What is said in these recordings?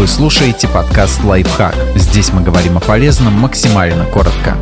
Вы слушаете подкаст «Лайфхак». Здесь мы говорим о полезном максимально коротко.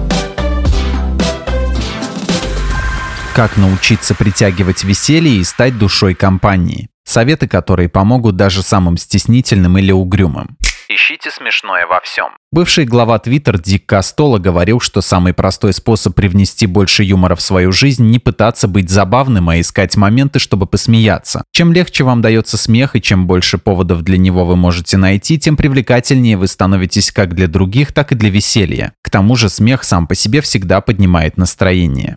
Как научиться притягивать веселье и стать душой компании. Советы, которые помогут даже самым стеснительным или угрюмым. Ищите смешное во всем. Бывший глава Twitter Дик Костола говорил, что самый простой способ привнести больше юмора в свою жизнь – не пытаться быть забавным, а искать моменты, чтобы посмеяться. Чем легче вам дается смех и чем больше поводов для него вы можете найти, тем привлекательнее вы становитесь как для других, так и для веселья. К тому же смех сам по себе всегда поднимает настроение.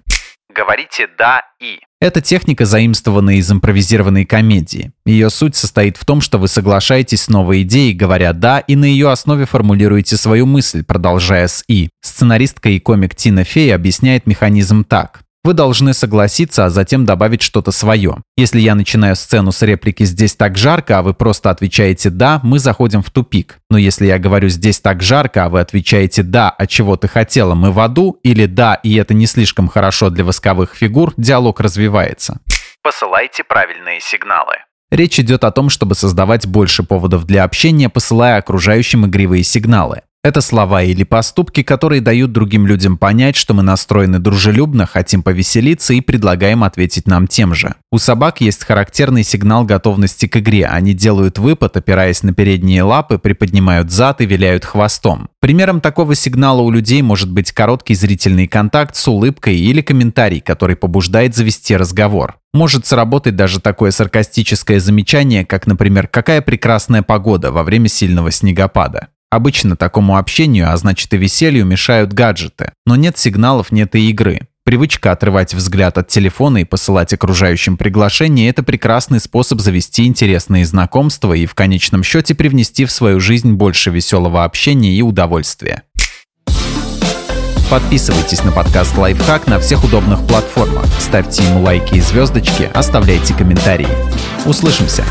Говорите «да» и. Эта техника заимствована из импровизированной комедии. Ее суть состоит в том, что вы соглашаетесь с новой идеей, говоря «да», и на ее основе формулируете свою мысль, продолжая с «и». Сценаристка и комик Тина Фей объясняет механизм так. Вы должны согласиться, а затем добавить что-то свое. Если я начинаю сцену с реплики «здесь так жарко», а вы просто отвечаете «да», мы заходим в тупик. Но если я говорю «здесь так жарко», а вы отвечаете «да», а чего ты хотела, мы в аду, или «да», и это не слишком хорошо для восковых фигур, диалог развивается. Посылайте правильные сигналы. Речь идет о том, чтобы создавать больше поводов для общения, посылая окружающим игривые сигналы. Это слова или поступки, которые дают другим людям понять, что мы настроены дружелюбно, хотим повеселиться и предлагаем ответить нам тем же. У собак есть характерный сигнал готовности к игре. Они делают выпад, опираясь на передние лапы, приподнимают зад и виляют хвостом. Примером такого сигнала у людей может быть короткий зрительный контакт с улыбкой или комментарий, который побуждает завести разговор. Может сработать даже такое саркастическое замечание, как, например, «какая прекрасная погода» во время сильного снегопада. Обычно такому общению, а значит и веселью, мешают гаджеты. Но нет сигналов, нет и игры. Привычка отрывать взгляд от телефона и посылать окружающим приглашения – это прекрасный способ завести интересные знакомства и в конечном счете привнести в свою жизнь больше веселого общения и удовольствия. Подписывайтесь на подкаст «Лайфхак» на всех удобных платформах, ставьте ему лайки и звездочки, оставляйте комментарии. Услышимся!